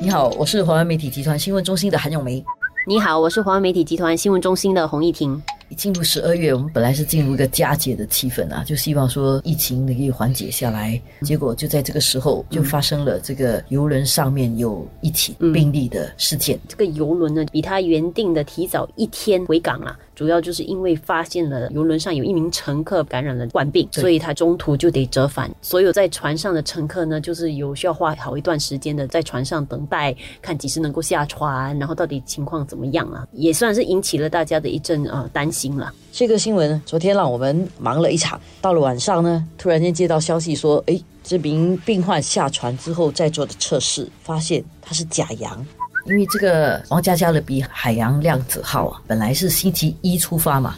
你好，我是华为媒体集团新闻中心的韩永梅。你好，我是华为媒体集团新闻中心的洪艺婷。进入十二月，我们本来是进入一个佳节的气氛啊，就希望说疫情可以缓解下来。结果就在这个时候，就发生了这个游轮上面有一起病例的事件。这个游轮呢，比它原定的提早一天回港了。主要就是因为发现了游轮上有一名乘客感染了冠病，所以他中途就得折返。所有在船上的乘客呢，就是有需要花好一段时间的在船上等待，看几时能够下船，然后到底情况怎么样啊？也算是引起了大家的一阵呃担心了。这个新闻昨天让我们忙了一场，到了晚上呢，突然间接到消息说，哎，这名病患下船之后再做的测试，发现他是假阳。因为这个王家加勒比海洋量子号啊，本来是星期一出发嘛，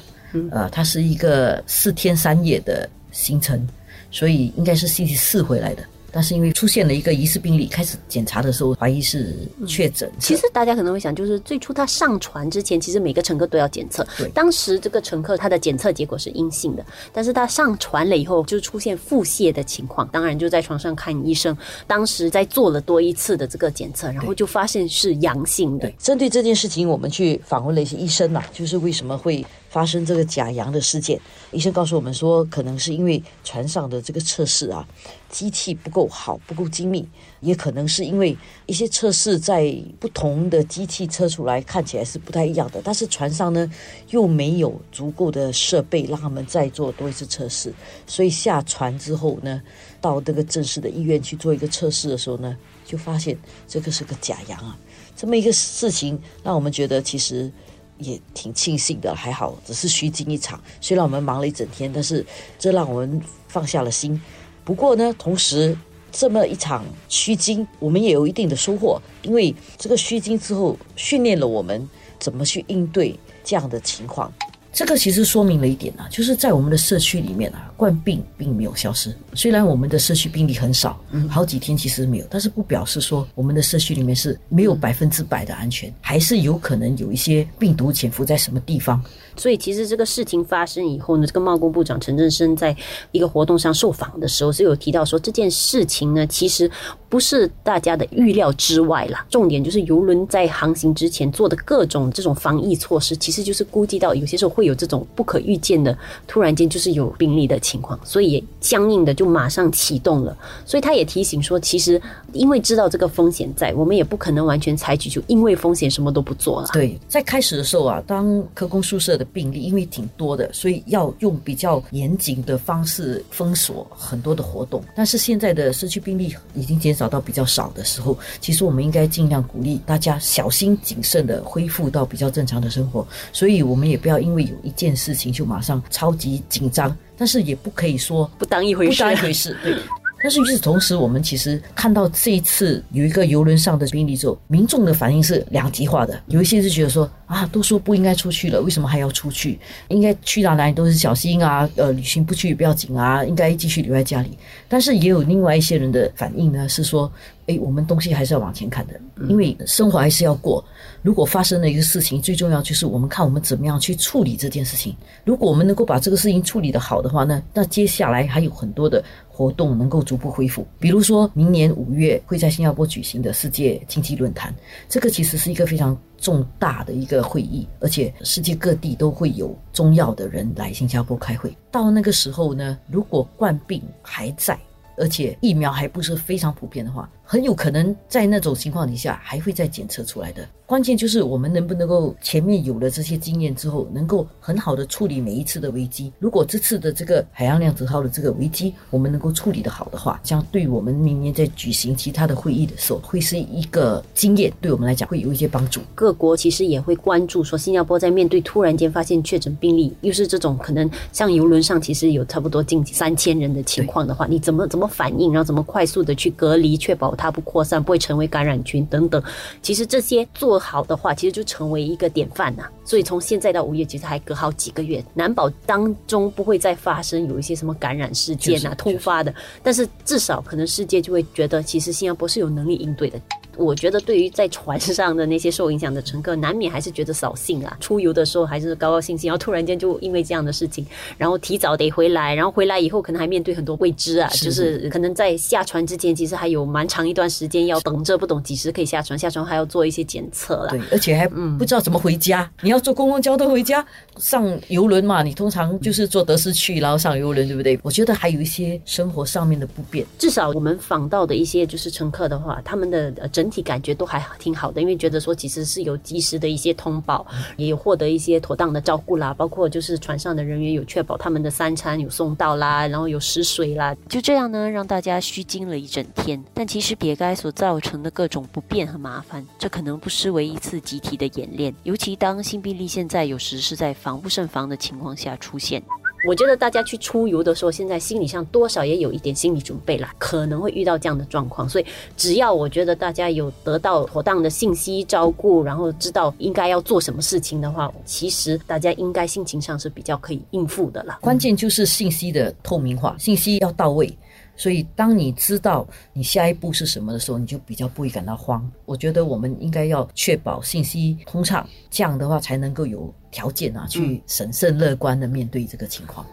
呃，它是一个四天三夜的行程，所以应该是星期四回来的。但是因为出现了一个疑似病例，开始检查的时候怀疑是确诊。其实大家可能会想，就是最初他上船之前，其实每个乘客都要检测。对，当时这个乘客他的检测结果是阴性的，但是他上船了以后就出现腹泻的情况，当然就在床上看医生。当时在做了多一次的这个检测，然后就发现是阳性的。针对这件事情，我们去访问了一些医生嘛，就是为什么会。发生这个假阳的事件，医生告诉我们说，可能是因为船上的这个测试啊，机器不够好，不够精密，也可能是因为一些测试在不同的机器测出来看起来是不太一样的，但是船上呢又没有足够的设备让他们再做多一次测试，所以下船之后呢，到这个正式的医院去做一个测试的时候呢，就发现这个是个假阳啊，这么一个事情让我们觉得其实。也挺庆幸的，还好，只是虚惊一场。虽然我们忙了一整天，但是这让我们放下了心。不过呢，同时这么一场虚惊，我们也有一定的收获，因为这个虚惊之后训练了我们怎么去应对这样的情况。这个其实说明了一点啊，就是在我们的社区里面啊，冠病并没有消失。虽然我们的社区病例很少，嗯好几天其实没有，但是不表示说我们的社区里面是没有百分之百的安全，还是有可能有一些病毒潜伏在什么地方。所以其实这个事情发生以后呢，这个贸工部长陈振生在一个活动上受访的时候是有提到说，这件事情呢，其实不是大家的预料之外啦。重点就是游轮在航行之前做的各种这种防疫措施，其实就是估计到有些时候会有这种不可预见的，突然间就是有病例的情况，所以也相应的就马上启动了。所以他也提醒说，其实因为知道这个风险在，我们也不可能完全采取就因为风险什么都不做了。对，在开始的时候啊，当科工宿舍的。病例因为挺多的，所以要用比较严谨的方式封锁很多的活动。但是现在的社区病例已经减少到比较少的时候，其实我们应该尽量鼓励大家小心谨慎的恢复到比较正常的生活。所以我们也不要因为有一件事情就马上超级紧张，但是也不可以说不当一回事，不当一回事。对。但是与此同时，我们其实看到这一次有一个游轮上的病例之后，民众的反应是两极化的。有一些是觉得说啊，都说不应该出去了，为什么还要出去？应该去到哪里都是小心啊，呃，旅行不去不要紧啊，应该继续留在家里。但是也有另外一些人的反应呢，是说，哎，我们东西还是要往前看的，因为生活还是要过。如果发生了一个事情，最重要就是我们看我们怎么样去处理这件事情。如果我们能够把这个事情处理的好的话呢，那接下来还有很多的。活动能够逐步恢复，比如说明年五月会在新加坡举行的世界经济论坛，这个其实是一个非常重大的一个会议，而且世界各地都会有重要的人来新加坡开会。到那个时候呢，如果冠病还在，而且疫苗还不是非常普遍的话，很有可能在那种情况底下还会再检测出来的。关键就是我们能不能够前面有了这些经验之后，能够很好的处理每一次的危机。如果这次的这个海洋量子号的这个危机，我们能够处理的好的话，将对我们明年在举行其他的会议的时候，会是一个经验，对我们来讲会有一些帮助。各国其实也会关注，说新加坡在面对突然间发现确诊病例，又是这种可能像游轮上其实有差不多近三千人的情况的话，你怎么怎么反应，然后怎么快速的去隔离，确保它不扩散，不会成为感染群等等。其实这些做。好的话，其实就成为一个典范呐。所以从现在到五月，其实还隔好几个月，难保当中不会再发生有一些什么感染事件啊突发的。但是至少可能世界就会觉得，其实新加坡是有能力应对的。我觉得对于在船上的那些受影响的乘客，难免还是觉得扫兴啊。出游的时候还是高高兴兴，然后突然间就因为这样的事情，然后提早得回来，然后回来以后可能还面对很多未知啊，就是可能在下船之前，其实还有蛮长一段时间要等着，不懂几时可以下船，下船还要做一些检测了。对，而且还不知道怎么回家。你要坐公共交通回家，上游轮嘛？你通常就是坐德士去，然后上游轮，对不对？我觉得还有一些生活上面的不便。至少我们访到的一些就是乘客的话，他们的整体感觉都还挺好的，因为觉得说其实是有及时的一些通报，也有获得一些妥当的照顾啦，包括就是船上的人员有确保他们的三餐有送到啦，然后有食水啦，就这样呢，让大家虚惊了一整天。但其实别该所造成的各种不便和麻烦，这可能不失为一次集体的演练，尤其当新病例现在有时是在防不胜防的情况下出现。我觉得大家去出游的时候，现在心理上多少也有一点心理准备啦，可能会遇到这样的状况。所以，只要我觉得大家有得到妥当的信息照顾，然后知道应该要做什么事情的话，其实大家应该心情上是比较可以应付的啦。关键就是信息的透明化，信息要到位。所以，当你知道你下一步是什么的时候，你就比较不会感到慌。我觉得我们应该要确保信息通畅，这样的话才能够有条件啊，去审慎乐观的面对这个情况。